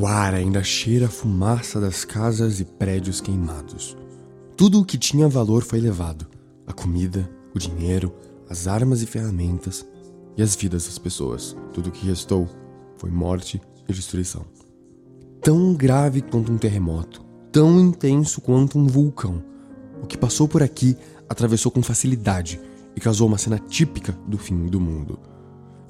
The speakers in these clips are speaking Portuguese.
O ar ainda cheira a fumaça das casas e prédios queimados. Tudo o que tinha valor foi levado: a comida, o dinheiro, as armas e ferramentas e as vidas das pessoas. Tudo o que restou foi morte e destruição. Tão grave quanto um terremoto, tão intenso quanto um vulcão. O que passou por aqui atravessou com facilidade e causou uma cena típica do fim do mundo.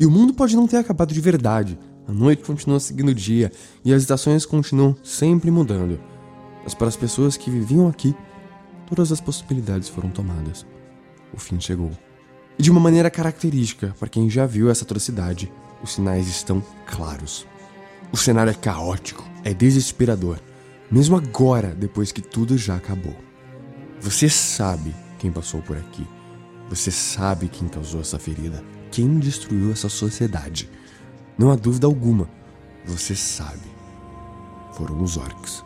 E o mundo pode não ter acabado de verdade. A noite continua seguindo o dia e as estações continuam sempre mudando. Mas para as pessoas que viviam aqui, todas as possibilidades foram tomadas. O fim chegou. E de uma maneira característica, para quem já viu essa atrocidade, os sinais estão claros. O cenário é caótico, é desesperador, mesmo agora, depois que tudo já acabou. Você sabe quem passou por aqui. Você sabe quem causou essa ferida, quem destruiu essa sociedade. Não há dúvida alguma, você sabe. Foram os orcs.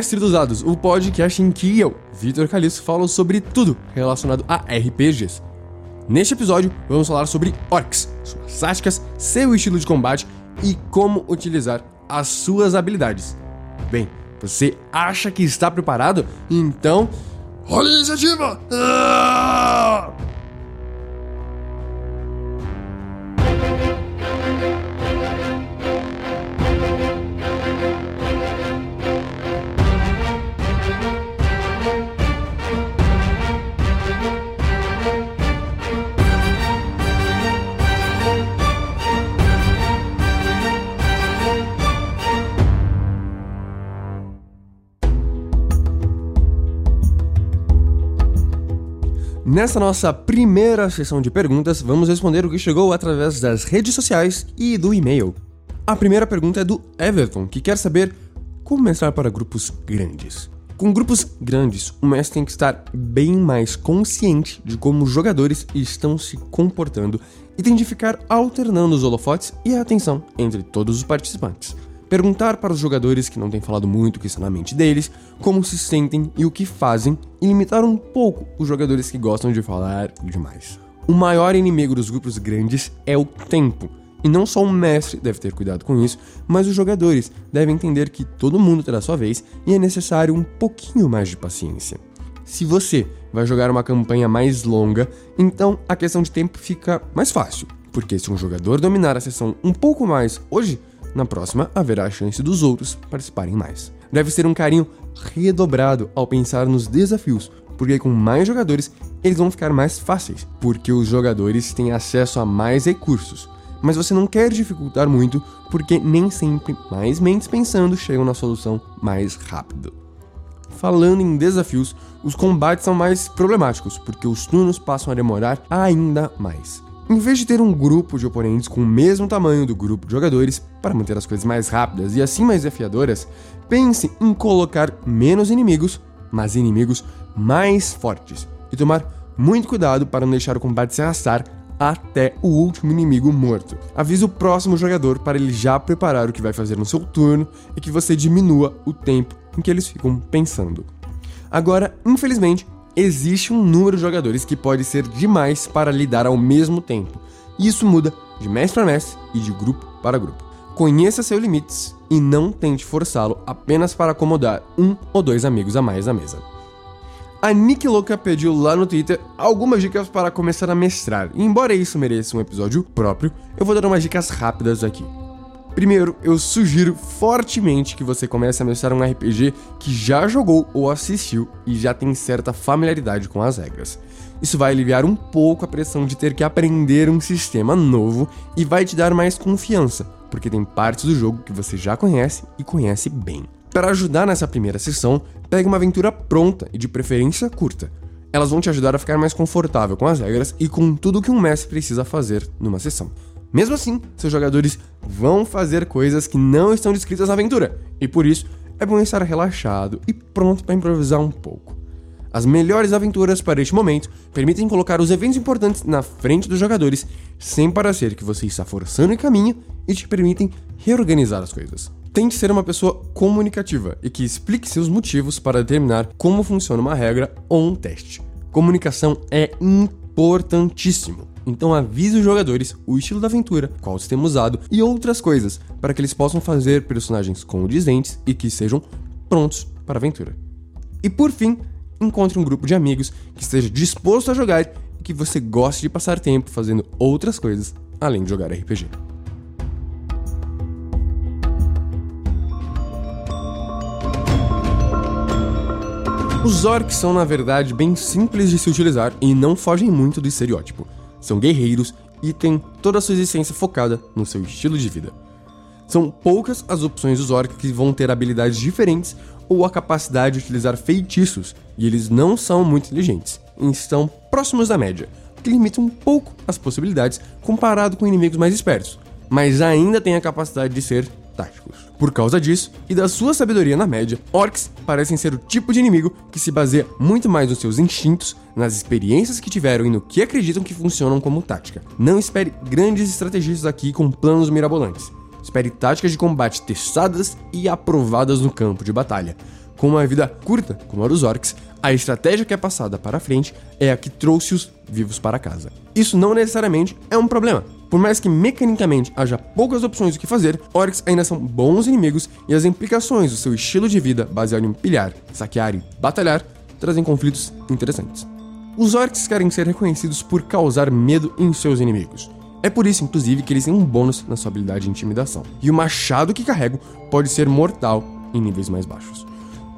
Mestre dos Dados, o podcast em que eu, Vitor Caliço, falo sobre tudo relacionado a RPGs. Neste episódio, vamos falar sobre orcs, suas táticas, seu estilo de combate e como utilizar as suas habilidades. Bem, você acha que está preparado? Então, rola a iniciativa! Ah! Nessa nossa primeira sessão de perguntas, vamos responder o que chegou através das redes sociais e do e-mail. A primeira pergunta é do Everton, que quer saber como mestrar para grupos grandes. Com grupos grandes, o mestre tem que estar bem mais consciente de como os jogadores estão se comportando e tem de ficar alternando os holofotes e a atenção entre todos os participantes perguntar para os jogadores que não têm falado muito o que está na mente deles, como se sentem e o que fazem, e limitar um pouco os jogadores que gostam de falar demais. O maior inimigo dos grupos grandes é o tempo. E não só o mestre deve ter cuidado com isso, mas os jogadores devem entender que todo mundo terá sua vez e é necessário um pouquinho mais de paciência. Se você vai jogar uma campanha mais longa, então a questão de tempo fica mais fácil, porque se um jogador dominar a sessão um pouco mais hoje, na próxima, haverá a chance dos outros participarem mais. Deve ser um carinho redobrado ao pensar nos desafios, porque com mais jogadores eles vão ficar mais fáceis, porque os jogadores têm acesso a mais recursos. Mas você não quer dificultar muito, porque nem sempre mais mentes pensando chegam na solução mais rápido. Falando em desafios, os combates são mais problemáticos, porque os turnos passam a demorar ainda mais. Em vez de ter um grupo de oponentes com o mesmo tamanho do grupo de jogadores, para manter as coisas mais rápidas e assim mais desafiadoras, pense em colocar menos inimigos, mas inimigos mais fortes, e tomar muito cuidado para não deixar o combate se arrastar até o último inimigo morto. Avise o próximo jogador para ele já preparar o que vai fazer no seu turno e que você diminua o tempo em que eles ficam pensando. Agora, infelizmente, existe um número de jogadores que pode ser demais para lidar ao mesmo tempo. E isso muda de mestre para mestre e de grupo para grupo. Conheça seus limites e não tente forçá-lo apenas para acomodar um ou dois amigos a mais na mesa. A Nick Louca pediu lá no Twitter algumas dicas para começar a mestrar, e embora isso mereça um episódio próprio, eu vou dar umas dicas rápidas aqui. Primeiro, eu sugiro fortemente que você comece a mestrar um RPG que já jogou ou assistiu e já tem certa familiaridade com as regras. Isso vai aliviar um pouco a pressão de ter que aprender um sistema novo e vai te dar mais confiança, porque tem partes do jogo que você já conhece e conhece bem. Para ajudar nessa primeira sessão, pegue uma aventura pronta e de preferência curta. Elas vão te ajudar a ficar mais confortável com as regras e com tudo que um mestre precisa fazer numa sessão. Mesmo assim, seus jogadores vão fazer coisas que não estão descritas na aventura, e por isso é bom estar relaxado e pronto para improvisar um pouco. As melhores aventuras para este momento permitem colocar os eventos importantes na frente dos jogadores, sem parecer que você está forçando o caminho e te permitem reorganizar as coisas. Tente ser uma pessoa comunicativa e que explique seus motivos para determinar como funciona uma regra ou um teste. Comunicação é importantíssimo. Então avise os jogadores o estilo da aventura, qual sistema usado e outras coisas, para que eles possam fazer personagens condizentes e que sejam prontos para a aventura. E por fim, encontre um grupo de amigos que esteja disposto a jogar e que você goste de passar tempo fazendo outras coisas além de jogar RPG. Os orcs são, na verdade, bem simples de se utilizar e não fogem muito do estereótipo. São guerreiros e têm toda a sua existência focada no seu estilo de vida. São poucas as opções dos orcs que vão ter habilidades diferentes ou a capacidade de utilizar feitiços, e eles não são muito inteligentes, estão próximos da média, o que limita um pouco as possibilidades comparado com inimigos mais espertos, mas ainda têm a capacidade de ser táticos. Por causa disso, e da sua sabedoria na média, orcs parecem ser o tipo de inimigo que se baseia muito mais nos seus instintos, nas experiências que tiveram e no que acreditam que funcionam como tática. Não espere grandes estrategistas aqui com planos mirabolantes. Espere táticas de combate testadas e aprovadas no campo de batalha. Com uma vida curta, como a dos orcs, a estratégia que é passada para frente é a que trouxe-os vivos para casa. Isso não necessariamente é um problema. Por mais que mecanicamente haja poucas opções do que fazer, orcs ainda são bons inimigos e as implicações do seu estilo de vida baseado em pilhar, saquear e batalhar trazem conflitos interessantes. Os orcs querem ser reconhecidos por causar medo em seus inimigos. É por isso, inclusive, que eles têm um bônus na sua habilidade de intimidação. E o machado que carregam pode ser mortal em níveis mais baixos.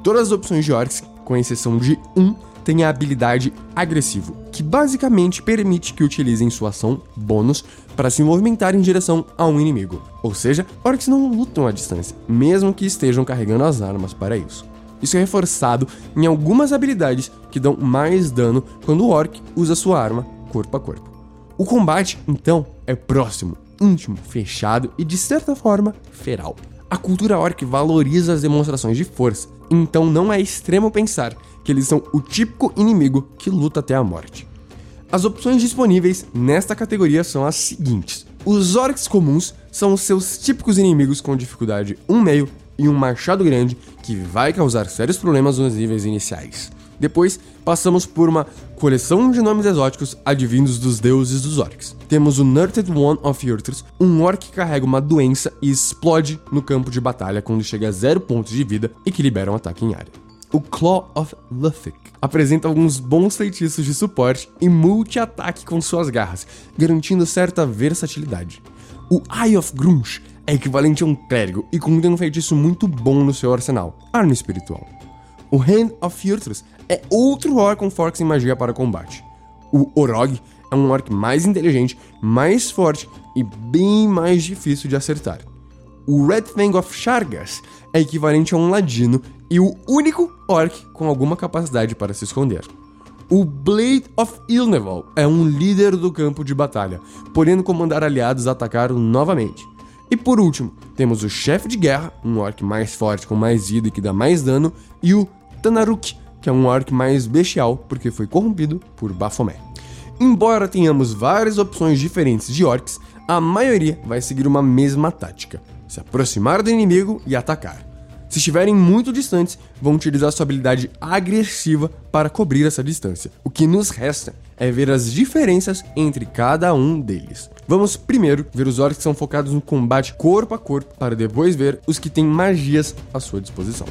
Todas as opções de orcs, com exceção de um, têm a habilidade agressivo, que basicamente permite que utilizem sua ação bônus para se movimentar em direção a um inimigo. Ou seja, orcs não lutam à distância, mesmo que estejam carregando as armas para isso. Isso é reforçado em algumas habilidades que dão mais dano quando o orc usa sua arma corpo a corpo. O combate, então, é próximo, íntimo, fechado e de certa forma feral. A cultura orc valoriza as demonstrações de força, então não é extremo pensar que eles são o típico inimigo que luta até a morte. As opções disponíveis nesta categoria são as seguintes: os orcs comuns são os seus típicos inimigos com dificuldade 1,5 e um machado grande que vai causar sérios problemas nos níveis iniciais. Depois, passamos por uma coleção de nomes exóticos advindos dos deuses dos orcs. Temos o Nurted One of Yurtrs, um orc que carrega uma doença e explode no campo de batalha quando chega a zero pontos de vida e que libera um ataque em área. O Claw of Luthic apresenta alguns bons feitiços de suporte e multi-ataque com suas garras, garantindo certa versatilidade. O Eye of Grunge é equivalente a um clérigo e contém um feitiço muito bom no seu arsenal, arma espiritual. O Hand of Yurtrus é outro orc com forks em magia para combate. O Orog é um orc mais inteligente, mais forte e bem mais difícil de acertar. O Red Fang of Shargas é equivalente a um ladino e o único orc com alguma capacidade para se esconder. O Blade of Ilneval é um líder do campo de batalha, podendo comandar aliados a atacar novamente. E por último, temos o chefe de guerra, um orc mais forte com mais vida e que dá mais dano, e o Tanaruk, que é um orc mais bestial porque foi corrompido por Baphomet. Embora tenhamos várias opções diferentes de orcs, a maioria vai seguir uma mesma tática: se aproximar do inimigo e atacar. Se estiverem muito distantes, vão utilizar sua habilidade agressiva para cobrir essa distância. O que nos resta é ver as diferenças entre cada um deles. Vamos primeiro ver os orcs que são focados no combate corpo a corpo, para depois ver os que têm magias à sua disposição.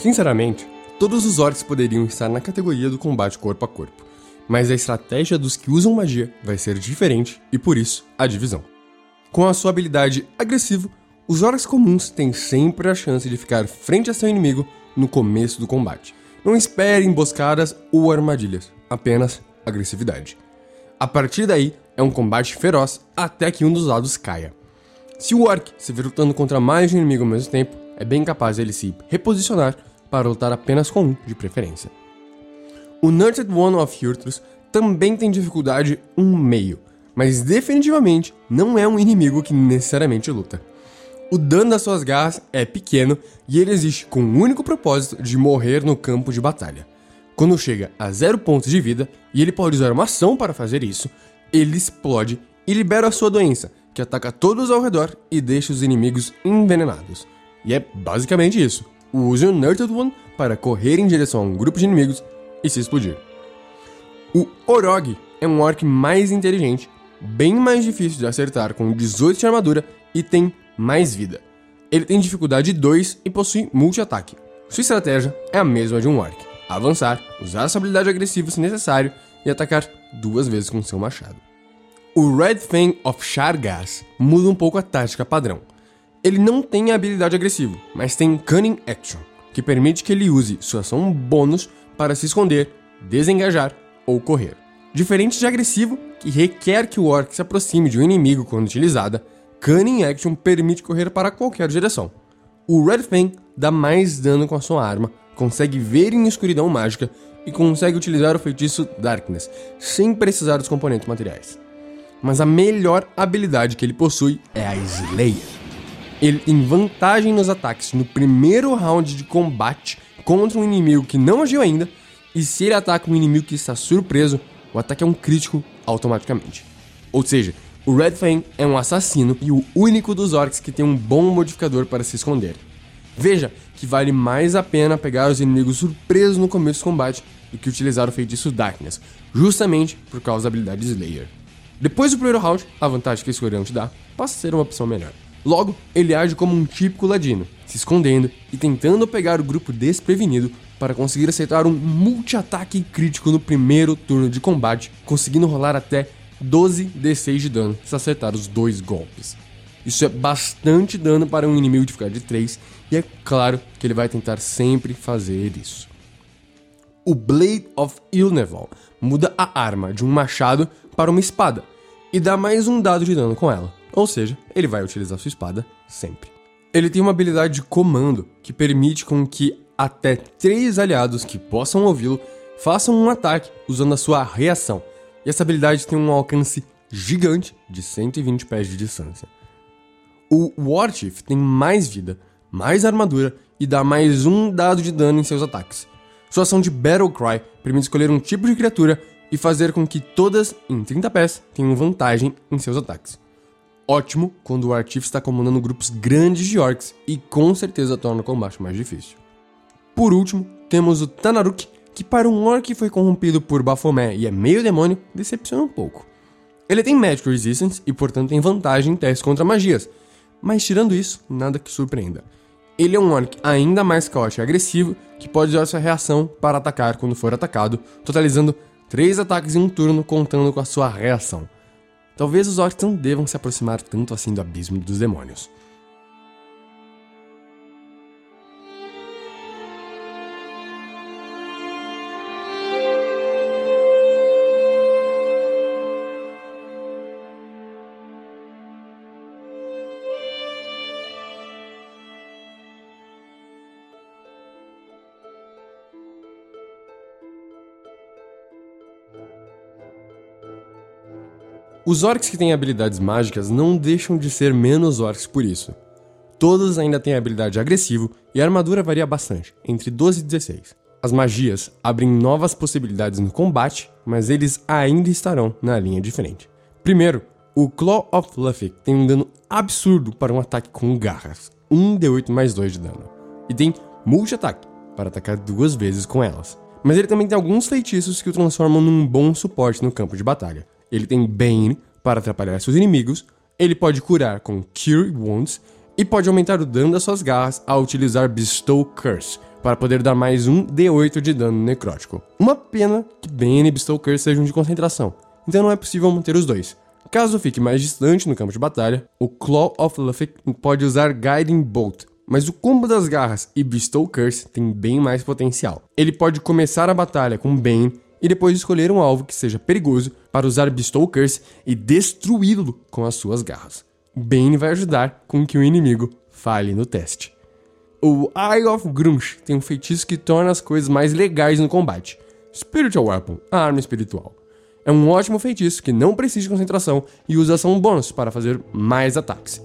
Sinceramente, todos os orcs poderiam estar na categoria do combate corpo a corpo, mas a estratégia dos que usam magia vai ser diferente e por isso a divisão. Com a sua habilidade agressivo, Os orcs comuns têm sempre a chance de ficar frente a seu inimigo no começo do combate. Não espere emboscadas ou armadilhas, apenas agressividade. A partir daí, é um combate feroz até que um dos lados caia. Se o orc se ver lutando contra mais de um inimigo ao mesmo tempo, é bem capaz ele se reposicionar para lutar apenas com um, de preferência. O Nurtured One of Hurtrus também tem dificuldade 1 meio, mas definitivamente não é um inimigo que necessariamente luta. O dano das suas garras é pequeno e ele existe com o único propósito de morrer no campo de batalha. Quando chega a zero pontos de vida e ele pode usar uma ação para fazer isso, ele explode e libera a sua doença, que ataca todos ao redor e deixa os inimigos envenenados. E é basicamente isso. Use o Nurtured One para correr em direção a um grupo de inimigos e se explodir. O Orog é um orc mais inteligente, bem mais difícil de acertar com 18 de armadura e tem mais vida. Ele tem dificuldade 2 e possui multi-ataque. Sua estratégia é a mesma de um orc: avançar, usar sua habilidade agressiva se necessário e atacar duas vezes com seu machado. O Red Fang of Shargas muda um pouco a tática padrão. Ele não tem habilidade agressiva, mas tem Cunning Action, que permite que ele use sua ação bônus para se esconder, desengajar ou correr. Diferente de agressivo, que requer que o orc se aproxime de um inimigo quando utilizada, Cunning Action permite correr para qualquer direção. O Red Fang dá mais dano com a sua arma, consegue ver em escuridão mágica e consegue utilizar o feitiço Darkness, sem precisar dos componentes materiais mas a melhor habilidade que ele possui é a Slayer. Ele tem vantagem nos ataques no primeiro round de combate contra um inimigo que não agiu ainda, e se ele ataca um inimigo que está surpreso, o ataque é um crítico automaticamente. Ou seja, o Red Fang é um assassino e o único dos orcs que tem um bom modificador para se esconder. Veja que vale mais a pena pegar os inimigos surpresos no começo do combate do que utilizar o feitiço Darkness, justamente por causa da habilidade Slayer. Depois do primeiro round, a vantagem que esse Orion te dá passa a ser uma opção melhor. Logo, ele age como um típico ladino, se escondendo e tentando pegar o grupo desprevenido para conseguir acertar um multi-ataque crítico no primeiro turno de combate, conseguindo rolar até 12 d6 de dano se acertar os dois golpes. Isso é bastante dano para um inimigo de ficar de 3, e é claro que ele vai tentar sempre fazer isso. O Blade of Ilneval muda a arma de um machado para uma espada e dá mais um dado de dano com ela. Ou seja, ele vai utilizar sua espada sempre. Ele tem uma habilidade de comando que permite com que até três aliados que possam ouvi-lo façam um ataque usando a sua reação. E essa habilidade tem um alcance gigante de 120 pés de distância. O Warchief tem mais vida, mais armadura e dá mais um dado de dano em seus ataques. Sua ação de Battle Cry permite escolher um tipo de criatura e fazer com que todas em 30 pés tenham vantagem em seus ataques. Ótimo quando o Artif está comandando grupos grandes de orcs e com certeza torna o combate mais difícil. Por último, temos o Tanaruk, que para um orc que foi corrompido por Baphomet e é meio demônio, decepciona um pouco. Ele tem Magic Resistance e portanto tem vantagem em testes contra magias, mas tirando isso, nada que surpreenda. Ele é um orc ainda mais caótico e agressivo, que pode usar sua reação para atacar quando for atacado, totalizando Três ataques em um turno contando com a sua reação. Talvez os orcs não devam se aproximar tanto assim do abismo dos demônios. Os orcs que têm habilidades mágicas não deixam de ser menos orcs por isso. Todos ainda têm habilidade agressivo e a armadura varia bastante, entre 12 e 16. As magias abrem novas possibilidades no combate, mas eles ainda estarão na linha de frente. Primeiro, o Claw of Luffy tem um dano absurdo para um ataque com garras, 1d8 mais 2 de dano, e tem multi-ataque para atacar duas vezes com elas. Mas ele também tem alguns feitiços que o transformam num bom suporte no campo de batalha, ele tem Bane para atrapalhar seus inimigos, ele pode curar com Cure Wounds e pode aumentar o dano das suas garras ao utilizar Bestow Curse para poder dar mais um D8 de dano necrótico. Uma pena que Bane e Bestow Curse sejam de concentração, então não é possível manter os dois. Caso fique mais distante no campo de batalha, o Claw of Luffy pode usar Guiding Bolt, mas o combo das garras e Bestow Curse tem bem mais potencial. Ele pode começar a batalha com Bane e depois escolher um alvo que seja perigoso para usar Bestow Curse e destruí-lo com as suas garras. Bane vai ajudar com que o inimigo falhe no teste. O Eye of Grunge tem um feitiço que torna as coisas mais legais no combate. Spiritual Weapon, a arma espiritual. É um ótimo feitiço que não precisa de concentração e usa ação bônus para fazer mais ataques.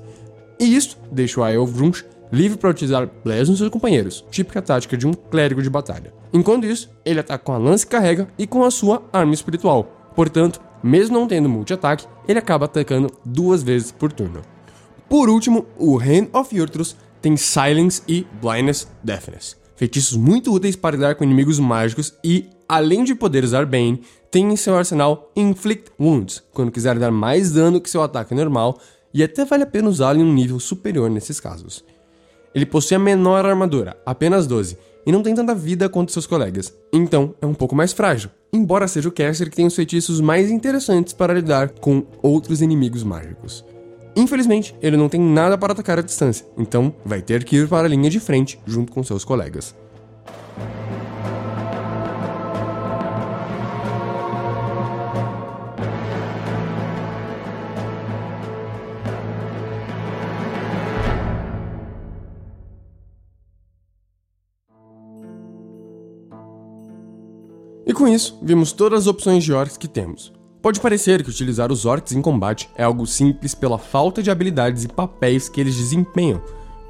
E isso deixa o Eye of Grunge livre para utilizar Bless nos seus companheiros, típica tática de um clérigo de batalha. Enquanto isso, ele ataca com a lança e carrega e com a sua arma espiritual. Portanto, mesmo não tendo multi-ataque, ele acaba atacando duas vezes por turno. Por último, o Hand of Yurtrus tem Silence e Blindness Deafness. Feitiços muito úteis para lidar com inimigos mágicos e, além de poder usar Bane, tem em seu arsenal Inflict Wounds, quando quiser dar mais dano que seu ataque normal, e até vale a pena usá-lo em um nível superior nesses casos. Ele possui a menor armadura, apenas 12, e não tem tanta vida quanto seus colegas, então é um pouco mais frágil, embora seja o caster que tem os feitiços mais interessantes para lidar com outros inimigos mágicos. Infelizmente, ele não tem nada para atacar à distância, então vai ter que ir para a linha de frente junto com seus colegas. Com isso, vimos todas as opções de orcs que temos. Pode parecer que utilizar os orcs em combate é algo simples pela falta de habilidades e papéis que eles desempenham,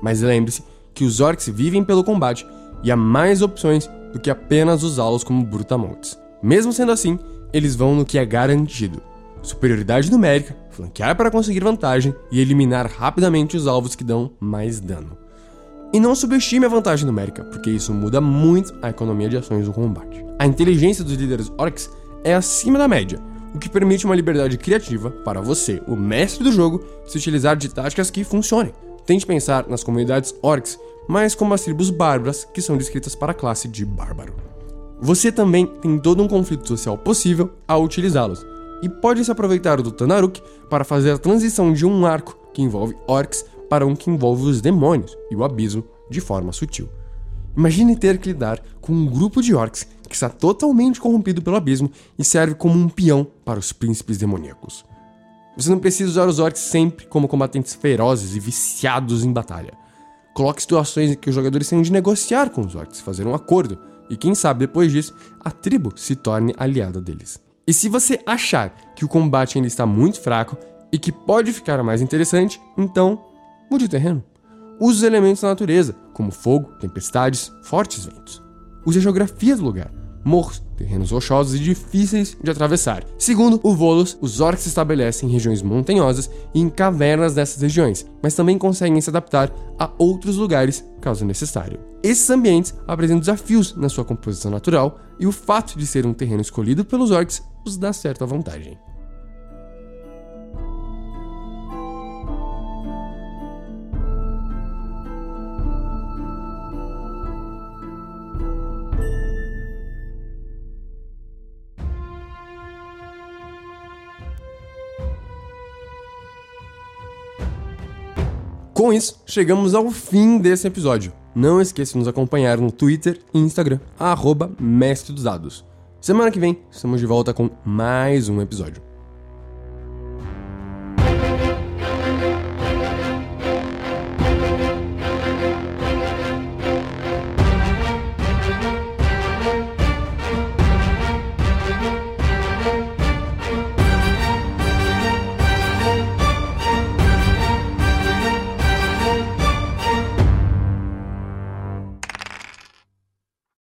mas lembre-se que os orcs vivem pelo combate e há mais opções do que apenas usá-los como brutamontes. Mesmo sendo assim, eles vão no que é garantido: superioridade numérica, flanquear para conseguir vantagem e eliminar rapidamente os alvos que dão mais dano. E não subestime a vantagem numérica, porque isso muda muito a economia de ações do combate. A inteligência dos líderes orcs é acima da média, o que permite uma liberdade criativa para você, o mestre do jogo, se utilizar de táticas que funcionem. Tente pensar nas comunidades orcs, mas como as tribos bárbaras, que são descritas para a classe de bárbaro. Você também tem todo um conflito social possível ao utilizá-los, e pode se aproveitar do Tanaruk para fazer a transição de um arco que envolve orcs para um que envolve os demônios e o abismo de forma sutil. Imagine ter que lidar com um grupo de orcs que está totalmente corrompido pelo abismo e serve como um peão para os príncipes demoníacos. Você não precisa usar os orcs sempre como combatentes ferozes e viciados em batalha. Coloque situações em que os jogadores tenham de negociar com os orcs, fazer um acordo, e quem sabe depois disso, a tribo se torne aliada deles. E se você achar que o combate ainda está muito fraco e que pode ficar mais interessante, então o terreno. Use os elementos da natureza, como fogo, tempestades, fortes ventos. Use a geografia do lugar, morros, terrenos rochosos e difíceis de atravessar. Segundo o Volos, os orcs se estabelecem em regiões montanhosas e em cavernas dessas regiões, mas também conseguem se adaptar a outros lugares caso necessário. Esses ambientes apresentam desafios na sua composição natural e o fato de ser um terreno escolhido pelos orcs os dá certa vantagem. Com isso, chegamos ao fim desse episódio. Não esqueça de nos acompanhar no Twitter e Instagram, arroba Mestre dos Dados. Semana que vem, estamos de volta com mais um episódio.